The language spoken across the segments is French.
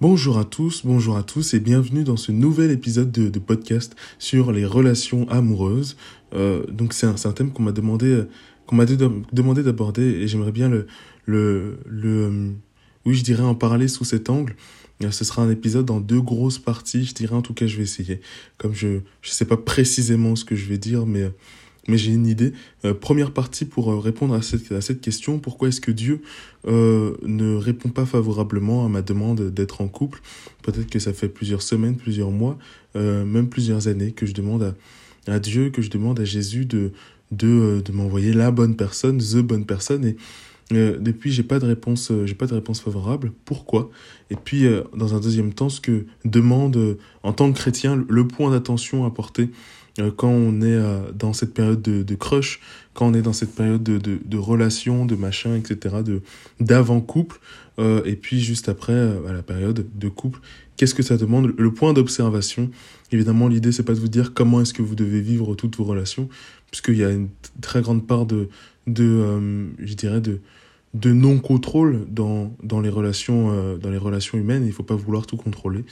Bonjour à tous, bonjour à tous et bienvenue dans ce nouvel épisode de, podcast sur les relations amoureuses. Euh, donc c'est un, un, thème qu'on m'a demandé euh, qu'on m'a demandé d'aborder et j'aimerais bien le le le euh, oui je dirais en parler sous cet angle. Ce sera un épisode en deux grosses parties, je dirais en tout cas je vais essayer. Comme je je sais pas précisément ce que je vais dire mais mais j'ai une idée. Euh, première partie pour euh, répondre à cette, à cette question, pourquoi est-ce que Dieu euh, ne répond pas favorablement à ma demande d'être en couple? Peut-être que ça fait plusieurs semaines, plusieurs mois, même plusieurs années que je demande à, à, Dieu, que je demande à Jésus de, de, de m'envoyer la bonne personne, the bonne personne. Et depuis, j'ai pas de réponse, j'ai pas de réponse favorable. Pourquoi? Et puis, dans un deuxième temps, ce que demande en tant que chrétien le point d'attention à porter quand on est euh, dans cette période de, crush, quand on est dans cette période de, de, de relation, de machin, etc., de d'avant-couple, euh, et puis juste après, à la période de couple, qu'est-ce que ça demande? Le point d'observation, évidemment, l'idée, c'est pas de vous dire comment est-ce que vous devez vivre toutes vos relations, puisqu'il y a une très grande part de, de je dirais, de, de non-contrôle dans, dans, les relations, dans les relations humaines, il faut pas vouloir tout contrôler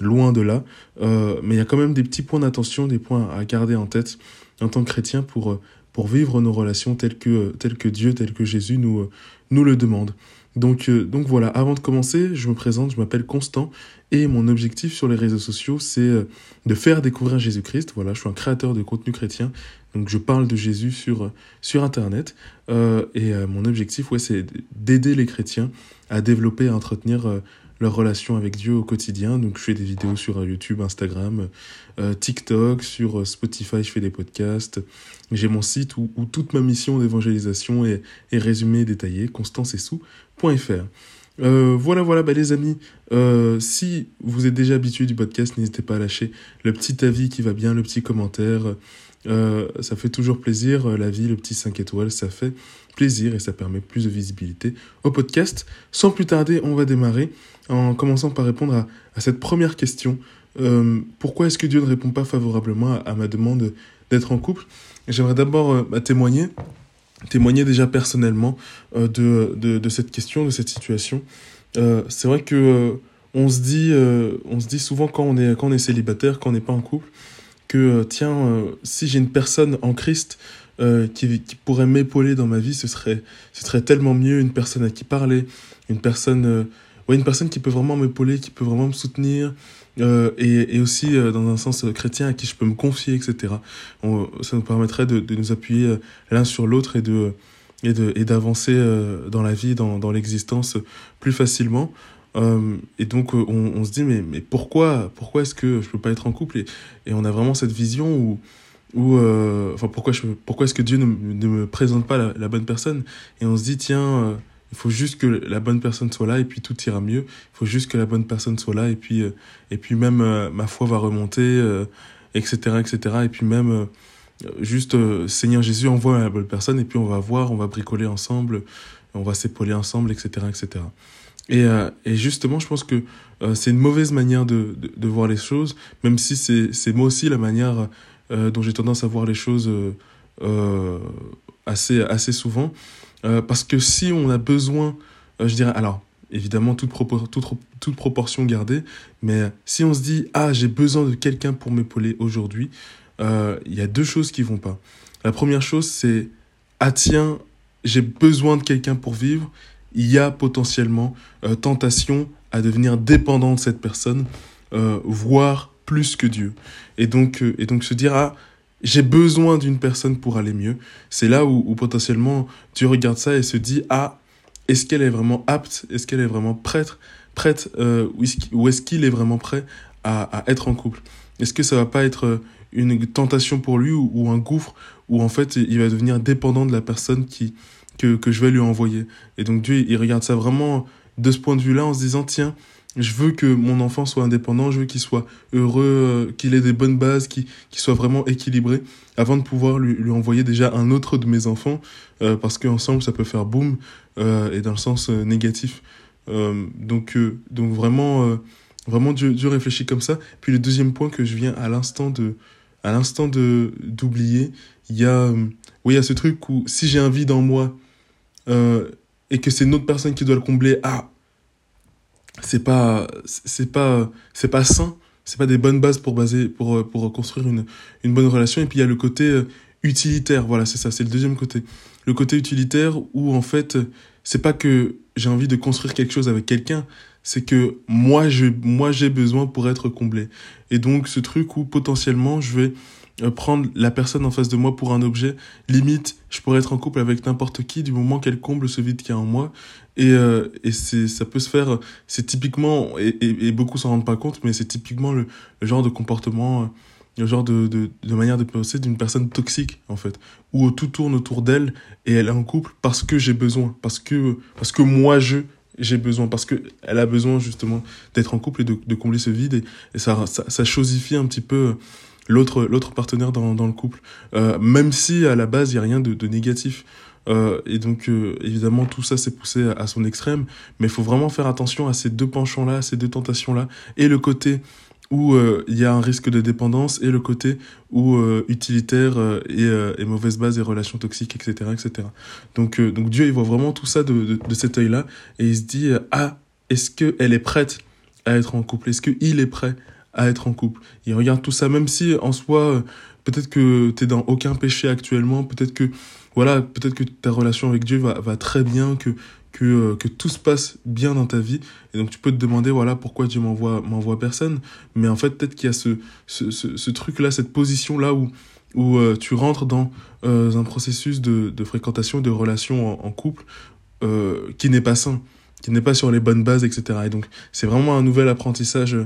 loin de là. Euh, mais il y a quand même des petits points d'attention, des points à garder en tête en tant que chrétien pour, euh, pour vivre nos relations telles que, telles que Dieu, telles que Jésus nous, euh, nous le demande. Donc, donc voilà, avant de commencer, je me présente, je m'appelle Constant et mon objectif sur les réseaux sociaux, c'est de faire découvrir Jésus-Christ. Voilà, je suis un créateur de contenu chrétien, donc je parle de Jésus sur, sur Internet. et mon objectif, ouais, c'est d'aider les chrétiens à développer, à entretenir leur relation avec Dieu au quotidien. Donc je fais des vidéos sur euh, YouTube, Instagram, euh, TikTok, sur euh, Spotify, je fais des podcasts. J'ai mon site où, toute ma mission d'évangélisation est, est résumée et détaillée, constancesou.fr. Euh, voilà, voilà, bah, les amis, si vous êtes déjà habitué du podcast, n'hésitez pas à lâcher le petit avis qui va bien, le petit commentaire. Euh, ça fait toujours plaisir. La vie, le petit 5 étoiles, ça fait plaisir et ça permet plus de visibilité au podcast. Sans plus tarder, on va démarrer en commençant par répondre à, cette première question. Euh, pourquoi est-ce que Dieu ne répond pas favorablement à, ma demande d'être en couple? J'aimerais d'abord euh, bah, témoigner, témoigner déjà personnellement euh, de, de, de, cette question, de cette situation. Euh, c'est vrai que euh, on se dit, on se dit souvent quand on est quand on est célibataire, quand on n'est pas en couple, que tiens, si j'ai une personne en Christ qui, qui pourrait m'épauler dans ma vie, ce serait ce serait tellement mieux une personne à qui parler, une personne une personne qui peut vraiment m'épauler, qui peut vraiment me soutenir, euh, et, et, aussi euh, dans un sens chrétien à qui je peux me confier, etc. Ça nous permettrait de, de nous appuyer euh, l'un sur l'autre et de et d'avancer euh, dans la vie, dans, dans l'existence plus facilement. Euh, et donc on, on, se dit mais mais pourquoi pourquoi est-ce que je peux pas être en couple? Et, et on a vraiment cette vision où où enfin pourquoi pourquoi est-ce que Dieu ne, me présente pas la, bonne personne? Et on se dit tiens il faut juste que la bonne personne soit là et puis tout ira mieux. Il faut juste que la bonne personne soit là et puis euh, et puis même euh, ma foi va remonter, etc., euh, etc. Et puis même juste Seigneur Jésus envoie la bonne personne et puis on va voir, on va bricoler ensemble, on va s'épauler ensemble, etc., etc. Et, et justement, je pense que c'est une mauvaise manière de, de, voir les choses, même si c'est moi aussi la manière dont j'ai tendance à voir les choses assez assez souvent. Euh, parce que si on a besoin, euh, je dirais, alors, évidemment, toute, toute, toute, proportion gardée, mais si on se dit, ah, j'ai besoin de quelqu'un pour m'épauler aujourd'hui, euh, il y a deux choses qui vont pas. La première chose, c'est, ah tiens, j'ai besoin de quelqu'un pour vivre, il y a potentiellement tentation à devenir dépendant de cette personne, voire plus que Dieu. Et donc, et donc se dire, ah, j'ai besoin d'une personne pour aller mieux. C'est là où, potentiellement tu regardes ça et se dis ah est-ce qu'elle est vraiment apte, est-ce qu'elle est vraiment prête, prête euh, ou est-ce qu'il est vraiment prêt à, à être en couple? Est-ce que ça va pas être une tentation pour lui ou, ou, un gouffre où en fait il va devenir dépendant de la personne qui que, que je vais lui envoyer. Et donc Dieu il regarde ça vraiment de ce point de vue-là en se disant tiens je veux que mon enfant soit indépendant, je veux qu'il soit heureux, euh, qu'il ait des bonnes bases, qu'il soit vraiment équilibré, avant de pouvoir lui, lui, envoyer déjà un autre de mes enfants, euh, parce qu'ensemble ça peut faire boum, euh, et dans le sens euh, négatif. Donc, donc vraiment, vraiment Dieu, Dieu réfléchit comme ça. Puis le deuxième point que je viens à l'instant d'oublier, il y a, oui, il y a ce truc où si j'ai un vide en moi et que c'est une autre personne qui doit le combler, ah c'est pas c'est pas c'est pas sain. C'est pas des bonnes bases pour baser pour pour construire une une bonne relation. Et puis il y a le côté euh, utilitaire. Voilà c'est ça c'est le deuxième côté. Le côté utilitaire où en fait c'est pas que j'ai envie de construire quelque chose avec quelqu'un c'est que moi je moi j'ai besoin pour être comblé. Et donc ce truc où potentiellement je vais euh, prendre la personne en face de moi pour un objet. Limite, je pourrais être en couple avec n'importe qui du moment qu'elle comble ce vide qu'il y a en moi. Et, euh, et c'est, ça peut se faire, c'est typiquement, et, et, beaucoup s'en rendent pas compte, mais c'est typiquement le, le, genre de comportement, le genre de, de, de manière de penser d'une personne toxique, en fait. Où tout tourne autour d'elle et elle est en couple parce que j'ai besoin, parce que, parce que moi je, j'ai besoin parce que elle a besoin justement d'être en couple et de, de combler ce vide et, et ça, ça, ça chosifie un petit peu l'autre l'autre partenaire dans, dans le couple. Euh, même si à la base il y a rien de, de négatif. Euh, et donc euh, évidemment tout ça s'est poussé à, à, son extrême. Mais il faut vraiment faire attention à ces deux penchants là ces deux tentations là et le côté où il y a un risque de dépendance et le côté où utilitaire et, et mauvaise base et relations toxiques etc etc donc donc Dieu il voit vraiment tout ça de, de, de cet œil là et il se dit ah est-ce que elle est prête à être en couple? Est-ce que il est prêt à être en couple. Il regarde tout ça, même si en soi, peut-être que tu es dans aucun péché actuellement, peut-être que voilà, peut-être que ta relation avec Dieu va, va très bien, que que, euh, que tout se passe bien dans ta vie. Et donc tu peux te demander voilà pourquoi Dieu m'envoie m'envoie personne. Mais en fait peut-être qu'il y a ce ce, ce, ce truc là cette position là où où euh, tu rentres dans euh, un processus de, de fréquentation de relation en, couple euh, qui n'est pas sain qui n'est pas sur les bonnes bases, etc. Et donc, c'est vraiment un nouvel apprentissage,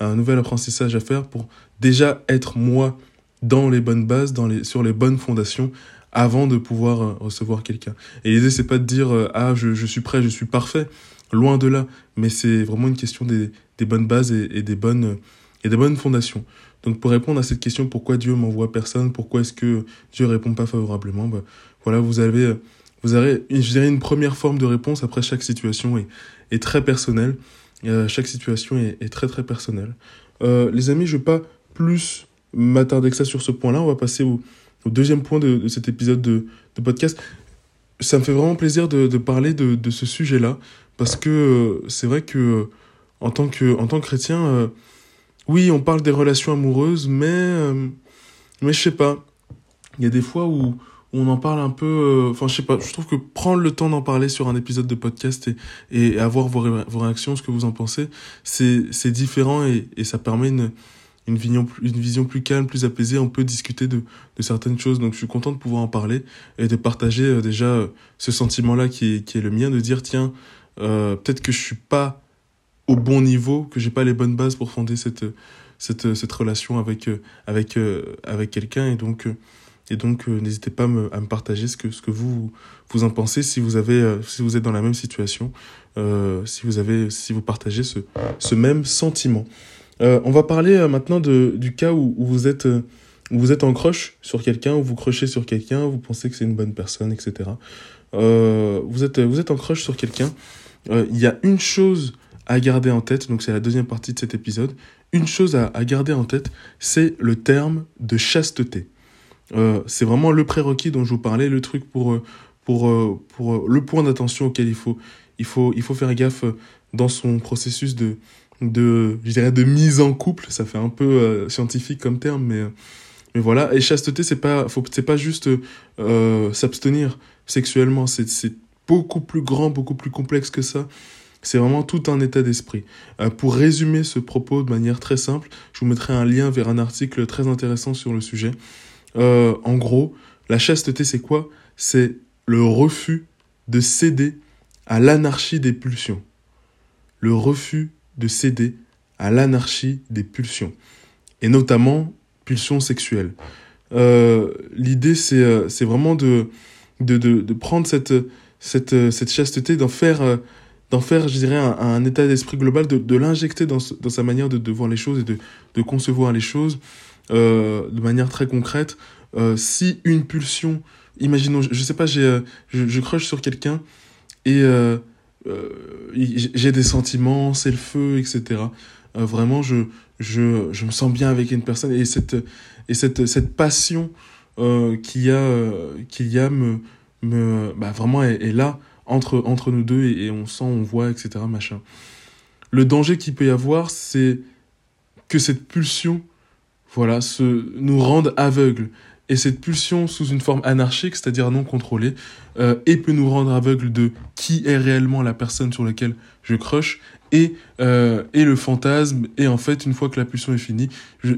un nouvel apprentissage à faire pour déjà être moi dans les bonnes bases, dans les, sur les bonnes fondations, avant de pouvoir euh, recevoir quelqu'un. Et l'idée, c'est pas de dire, euh, ah, je, je suis prêt, je suis parfait. Loin de là. Mais c'est vraiment une question des, des bonnes bases et, des bonnes, et des bonnes fondations. Donc, pour répondre à cette question, pourquoi Dieu m'envoie personne? Pourquoi est-ce que Dieu répond pas favorablement? Bah, voilà, vous avez, vous aurez, je dirais, une première forme de réponse. Après, chaque situation est, est très personnelle. Euh, chaque situation est, est, très, très personnelle. Euh, les amis, je ne vais pas plus m'attarder que ça sur ce point-là. On va passer au, deuxième point de, cet épisode de, de, podcast. Ça me fait vraiment plaisir de, de parler de, ce sujet-là. Parce que euh, c'est vrai que, en tant que, en tant que chrétien, oui, on parle des relations amoureuses, mais, mais je sais pas. Il y a des fois où on en parle un peu. Euh, enfin, je sais pas. Je trouve que prendre le temps d'en parler sur un épisode de podcast et, et avoir vos, vos réactions, ce que vous en pensez, c'est c'est différent et, et ça permet une une vision, une vision plus calme, plus apaisée. On peut discuter de, de certaines choses. Donc, je suis content de pouvoir en parler et de partager euh, déjà euh, ce sentiment-là qui est, qui est le mien, de dire tiens, euh, peut-être que je suis pas au bon niveau, que j'ai pas les bonnes bases pour fonder cette cette cette relation avec avec avec quelqu'un et donc et donc, euh, n'hésitez pas à me, partager ce que, vous, en pensez si vous, avez, euh, si vous êtes dans la même situation, euh, si, vous partagez ce, même sentiment. On va parler maintenant du cas où, vous êtes, en croche sur quelqu'un, où vous crochez sur quelqu'un, vous pensez que c'est une bonne personne, etc. vous, êtes, en croche sur quelqu'un. Il y a une chose à garder en tête, donc c'est la deuxième partie de cet épisode. Une chose à garder en tête, c'est le terme de chasteté. Euh, c'est vraiment le prérequis dont je vous parlais, le truc pour, euh, pour, euh, pour le point d'attention auquel il faut, il, faut, il faut faire gaffe dans son processus de, de, je dirais de mise en couple. Ça fait un peu scientifique comme terme, mais, mais voilà. Et chasteté, c'est pas, pas juste s'abstenir sexuellement. C'est, c'est beaucoup plus grand, beaucoup plus complexe que ça. C'est vraiment tout un état d'esprit. Pour résumer ce propos de manière très simple, je vous mettrai un lien vers un article très intéressant sur le sujet. Euh, en gros, la chasteté, c'est quoi? C'est le refus de céder à l'anarchie des pulsions. Le refus de céder à l'anarchie des pulsions. Et notamment, pulsions sexuelles. Euh, L'idée, c'est euh, vraiment de, de, de, prendre cette, cette, cette chasteté, d'en faire, d'en faire, je dirais, un, état d'esprit global, de, de l'injecter dans, dans sa manière de, de voir les choses et de, de concevoir les choses de manière très concrète. Euh, si une pulsion, imaginons, je, je sais pas, j'ai, euh, je, je crush sur quelqu'un et euh, euh, j'ai des sentiments, c'est le feu, etc. vraiment, je, je, je me sens bien avec une personne et cette, et cette, cette passion qu'il y a, qu'il y a me, me, bah, vraiment est, est, là entre, entre nous deux et, et on sent, on voit, etc. Machin. le danger qu'il peut y avoir, c'est que cette pulsion, voilà, se, nous rende aveugles. Et cette pulsion sous une forme anarchique, c'est-à-dire non contrôlée, euh, et peut nous rendre aveugles de qui est réellement la personne sur laquelle je crush, et, euh, et le fantasme, et en fait, une fois que la pulsion est finie,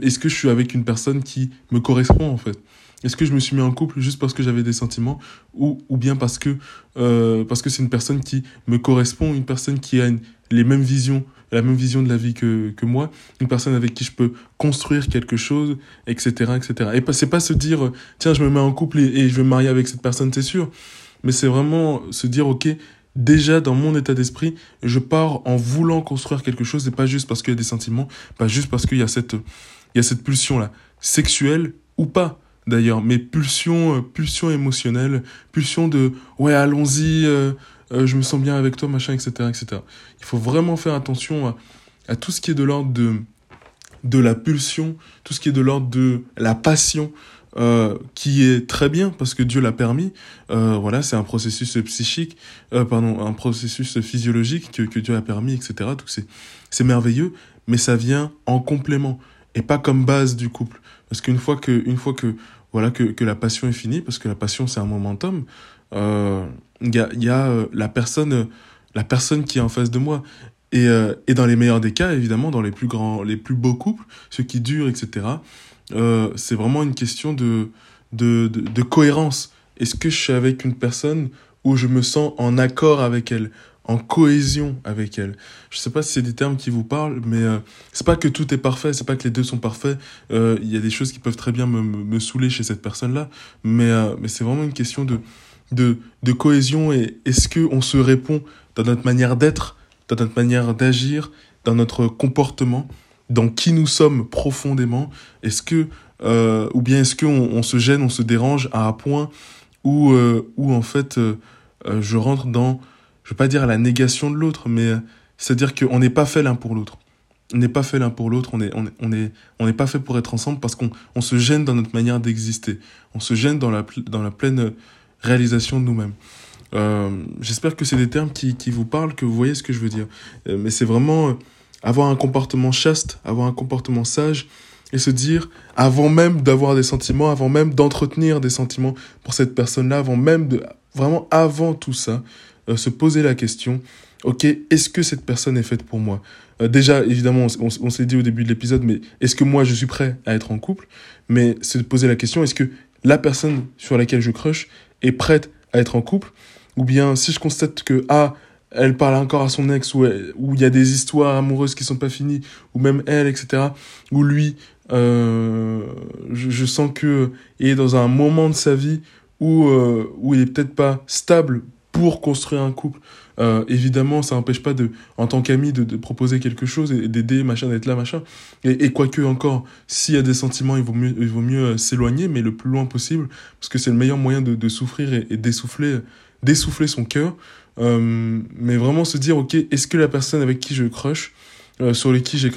est-ce que je suis avec une personne qui me correspond en fait? Est-ce que je me suis mis en couple juste parce que j'avais des sentiments ou, ou bien parce que euh, parce que c'est une personne qui me correspond, une personne qui a les mêmes visions, la même vision de la vie que, que moi, une personne avec qui je peux construire quelque chose, etc. etc. Et c'est pas se dire, tiens, je me mets en couple et, je vais me marier avec cette personne, c'est sûr. Mais c'est vraiment se dire, ok, déjà dans mon état d'esprit, je pars en voulant construire quelque chose et pas juste parce qu'il y a des sentiments, pas juste parce qu'il y a cette, cette pulsion-là, sexuelle ou pas d'ailleurs, mais pulsion, euh, pulsion émotionnelle, pulsion de ouais, allons-y, euh, euh, je me sens bien avec toi, machin, etc., etc. Il faut vraiment faire attention à, tout ce qui est de l'ordre de, de la pulsion, tout ce qui est de l'ordre de la passion, euh, qui est très bien parce que Dieu l'a permis. Euh, voilà, c'est un processus psychique, pardon, un processus physiologique que, que Dieu a permis, etc. Donc c'est c'est merveilleux, mais ça vient en complément et pas comme base du couple. Parce qu'une fois que une fois que voilà que, que la passion est finie, parce que la passion c'est un momentum, il y a, euh, la personne la personne qui est en face de moi. Et, euh, et dans les meilleurs des cas, évidemment, dans les plus grands, les plus beaux couples, ceux qui durent, etc., euh, c'est vraiment une question de, de, de, cohérence. Est-ce que je suis avec une personne où je me sens en accord avec elle, en cohésion avec elle? Je sais pas si c'est des termes qui vous parlent, mais euh, c'est pas que tout est parfait, c'est pas que les deux sont parfaits. Euh, il y a des choses qui peuvent très bien me, me, saouler chez cette personne-là, mais, euh, mais c'est vraiment une question de, de, de cohésion et est-ce que on se répond dans notre manière d'être, dans notre manière d'agir, dans notre comportement dans qui nous sommes profondément? Est-ce que, euh, ou bien est-ce qu'on on se gêne, on se dérange à un point où, euh, où en fait, euh, je rentre dans, je veux pas dire la négation de l'autre, mais c'est-à-dire qu'on n'est pas fait l'un pour l'autre. On n'est pas fait l'un pour l'autre, on n'est on est, on est, on pas fait pour être ensemble parce qu'on on se gêne dans notre manière d'exister. On se gêne dans la, dans la pleine réalisation de nous-mêmes. Euh, J'espère que c'est des termes qui, qui vous parlent, que vous voyez ce que je veux dire. Euh, mais c'est vraiment avoir un comportement chaste, avoir un comportement sage, et se dire, avant même d'avoir des sentiments, avant même d'entretenir des sentiments pour cette personne-là, avant même de, vraiment avant tout ça, euh, se poser la question, ok, est-ce que cette personne est faite pour moi? Euh, Déjà, évidemment, on, on s'est dit au début de l'épisode, mais est-ce que moi je suis prêt à être en couple? Mais se poser la question, est-ce que la personne sur laquelle je crush est prête à être en couple Ou bien si je constate que, ah, elle parle encore à son ex, où il y a des histoires amoureuses qui sont pas finies, ou même elle, etc. Ou lui, euh, je, sens que il est dans un moment de sa vie où, euh, où il est peut-être pas stable pour construire un couple. Euh, évidemment, ça n'empêche pas de, en tant qu'ami, de, de, proposer quelque chose et d'aider, machin, d'être là, machin. Et, et quoique encore, s'il y a des sentiments, il vaut mieux, il vaut mieux euh, s'éloigner, mais le plus loin possible, parce que c'est le meilleur moyen de, de souffrir et, et d'essouffler, d'essouffler son cœur. Euh, mais vraiment se dire, ok, est-ce que la personne avec qui je crush, euh, sur qui j'ai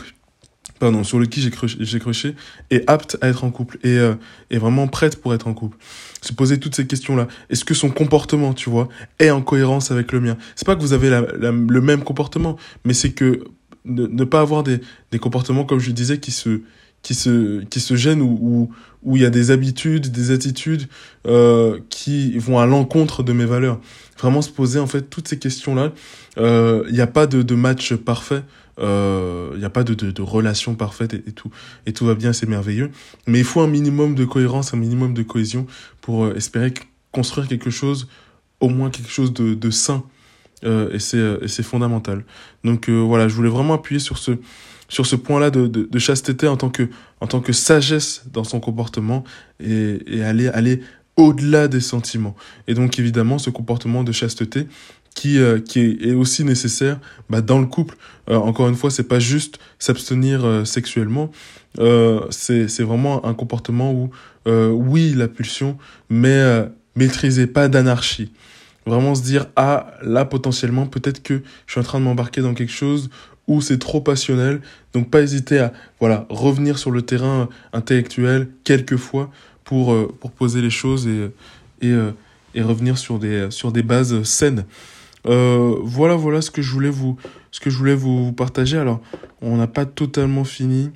pardon, sur le qui j'ai crushé, crushé, est apte à être en couple et euh, est vraiment prête pour être en couple. Se poser toutes ces questions-là. Est-ce que son comportement, tu vois, est en cohérence avec le mien? C'est pas que vous avez la, la, le même comportement, mais c'est que ne, ne, pas avoir des, des comportements, comme je disais, qui se qui se qui se gênent ou où, où il y a des habitudes, des attitudes euh, qui vont à l'encontre de mes valeurs. Vraiment se poser en fait toutes ces questions-là. Euh, il n'y a pas de, de match parfait. Euh, il n'y a pas de, de, relation parfaite et, tout et tout va bien, c'est merveilleux. Mais il faut un minimum de cohérence, un minimum de cohésion pour euh, espérer construire quelque chose, au moins quelque chose de, de sain. Euh, et c'est fondamental. Donc euh, voilà, je voulais vraiment appuyer sur ce sur ce point-là de, de, de, chasteté en tant que en tant que sagesse dans son comportement et, et aller aller au-delà des sentiments. Et donc évidemment ce comportement de chasteté qui euh, qui est, aussi nécessaire bah, dans le couple. Euh, encore une fois, c'est pas juste s'abstenir euh, sexuellement. Euh, c'est vraiment un comportement où euh, oui la pulsion, mais euh, maîtriser pas d'anarchie. Vraiment se dire ah là potentiellement peut-être que je suis en train de m'embarquer dans quelque chose où c'est trop passionnel. Donc pas hésiter à voilà revenir sur le terrain intellectuel quelques fois pour pour poser les choses et et, et revenir sur des sur des bases saines. Voilà, voilà ce que je voulais vous, ce que je voulais vous partager. Alors, on n'a pas totalement fini.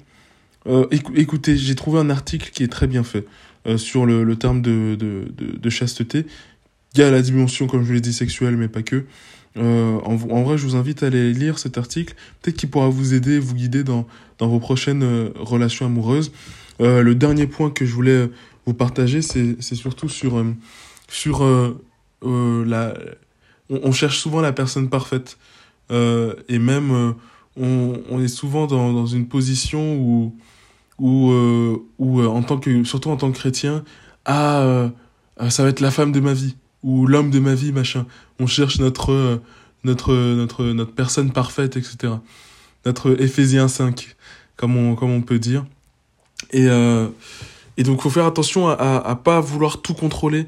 écoutez, j'ai trouvé un article qui est très bien fait sur le, le terme de, de, de, chasteté. Il y a la dimension, comme je vous l'ai dit, sexuelle, mais pas que. Euh, en, en, vrai, je vous invite à aller lire cet article. Peut-être qu'il pourra vous aider, vous guider dans, dans vos prochaines euh, relations amoureuses. Euh, le dernier point que je voulais vous partager, c'est surtout sur, euh, sur la... On, cherche souvent la personne parfaite. et même, on, on, est souvent dans, dans une position où, où, où en tant que, surtout en tant que chrétien, ah, ça va être la femme de ma vie ou l'homme de ma vie, machin. On cherche notre, euh, notre, notre, notre personne parfaite, etc. Notre Éphésiens 5, comme on, comme on peut dire. Et, euh, et donc, faut faire attention à, à, pas vouloir tout contrôler,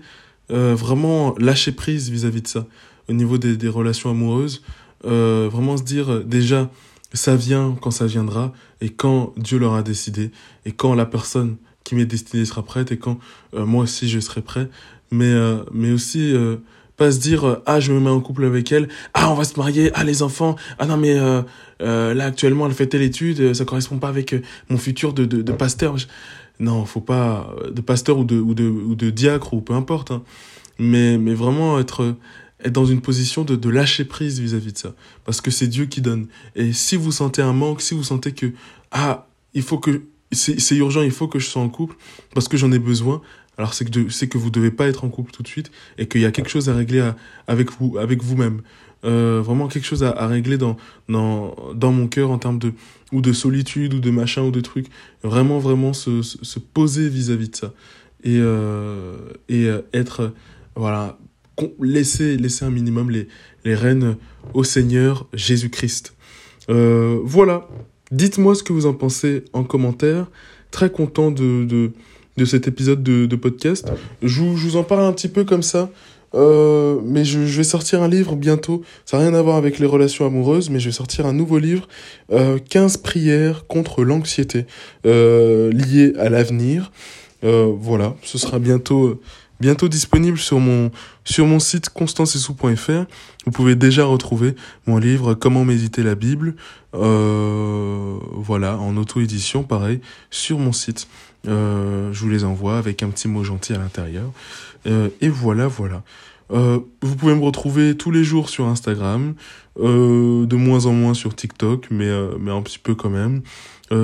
euh, vraiment lâcher prise vis-à-vis de ça, au niveau des, des relations amoureuses. Euh, vraiment se dire, déjà, ça vient quand ça viendra, et quand Dieu l'aura décidé, et quand la personne qui m'est destinée sera prête, et quand euh, moi aussi je serai prêt mais, euh, mais aussi euh, pas se dire euh, ah je me mets en couple avec elle ah on va se marier ah les enfants ah non mais euh, euh, là actuellement elle fait telle étude ça correspond pas avec mon futur de, de, de pasteur non faut pas de pasteur ou de ou de ou de diacre ou peu importe hein. mais mais vraiment être être dans une position de, de lâcher prise vis-à-vis -vis de ça. Parce que c'est Dieu qui donne. Et si vous sentez un manque si vous sentez que ah il faut que c'est urgent il faut que je sois en couple parce que j'en ai besoin alors c'est que que vous devez pas être en couple tout de suite et qu'il y a quelque chose à régler avec vous avec vous-même. Euh, vraiment quelque chose à, régler dans dans dans mon cœur en termes de ou de solitude ou de machin ou de trucs vraiment vraiment se, se, se poser vis-à-vis -vis de ça. Et euh, et euh, être voilà laisser laisser un minimum les les rênes au Seigneur Jésus-Christ euh, voilà dites-moi ce que vous en pensez en commentaire très content de, de de cet épisode de, podcast. Je vous, je vous en parle un petit peu comme ça. Euh, mais je, vais sortir un livre bientôt. Ça n'a rien à voir avec les relations amoureuses, mais je vais sortir un nouveau livre, euh, 15 prières contre l'anxiété euh, liées à l'avenir. Voilà, ce sera bientôt bientôt disponible sur mon site constancesou.fr. Vous pouvez déjà retrouver mon livre Comment méditer la Bible. Euh, voilà, en auto-édition, pareil, sur mon site. Euh, je vous les envoie avec un petit mot gentil à l'intérieur. Euh, et voilà, voilà. Vous pouvez me retrouver tous les jours sur Instagram, de moins en moins sur TikTok, mais, mais un petit peu quand même.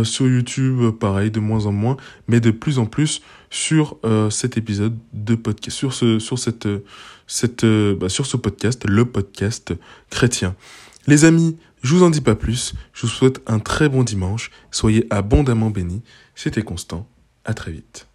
sur YouTube, pareil, de moins en moins, mais de plus en plus sur cet épisode de podcast, sur ce, sur cette, cette, bah, sur ce podcast, le podcast chrétien. Les amis, je vous en dis pas plus. Je vous souhaite un très bon dimanche. Soyez abondamment bénis. C'était Constant. À très vite.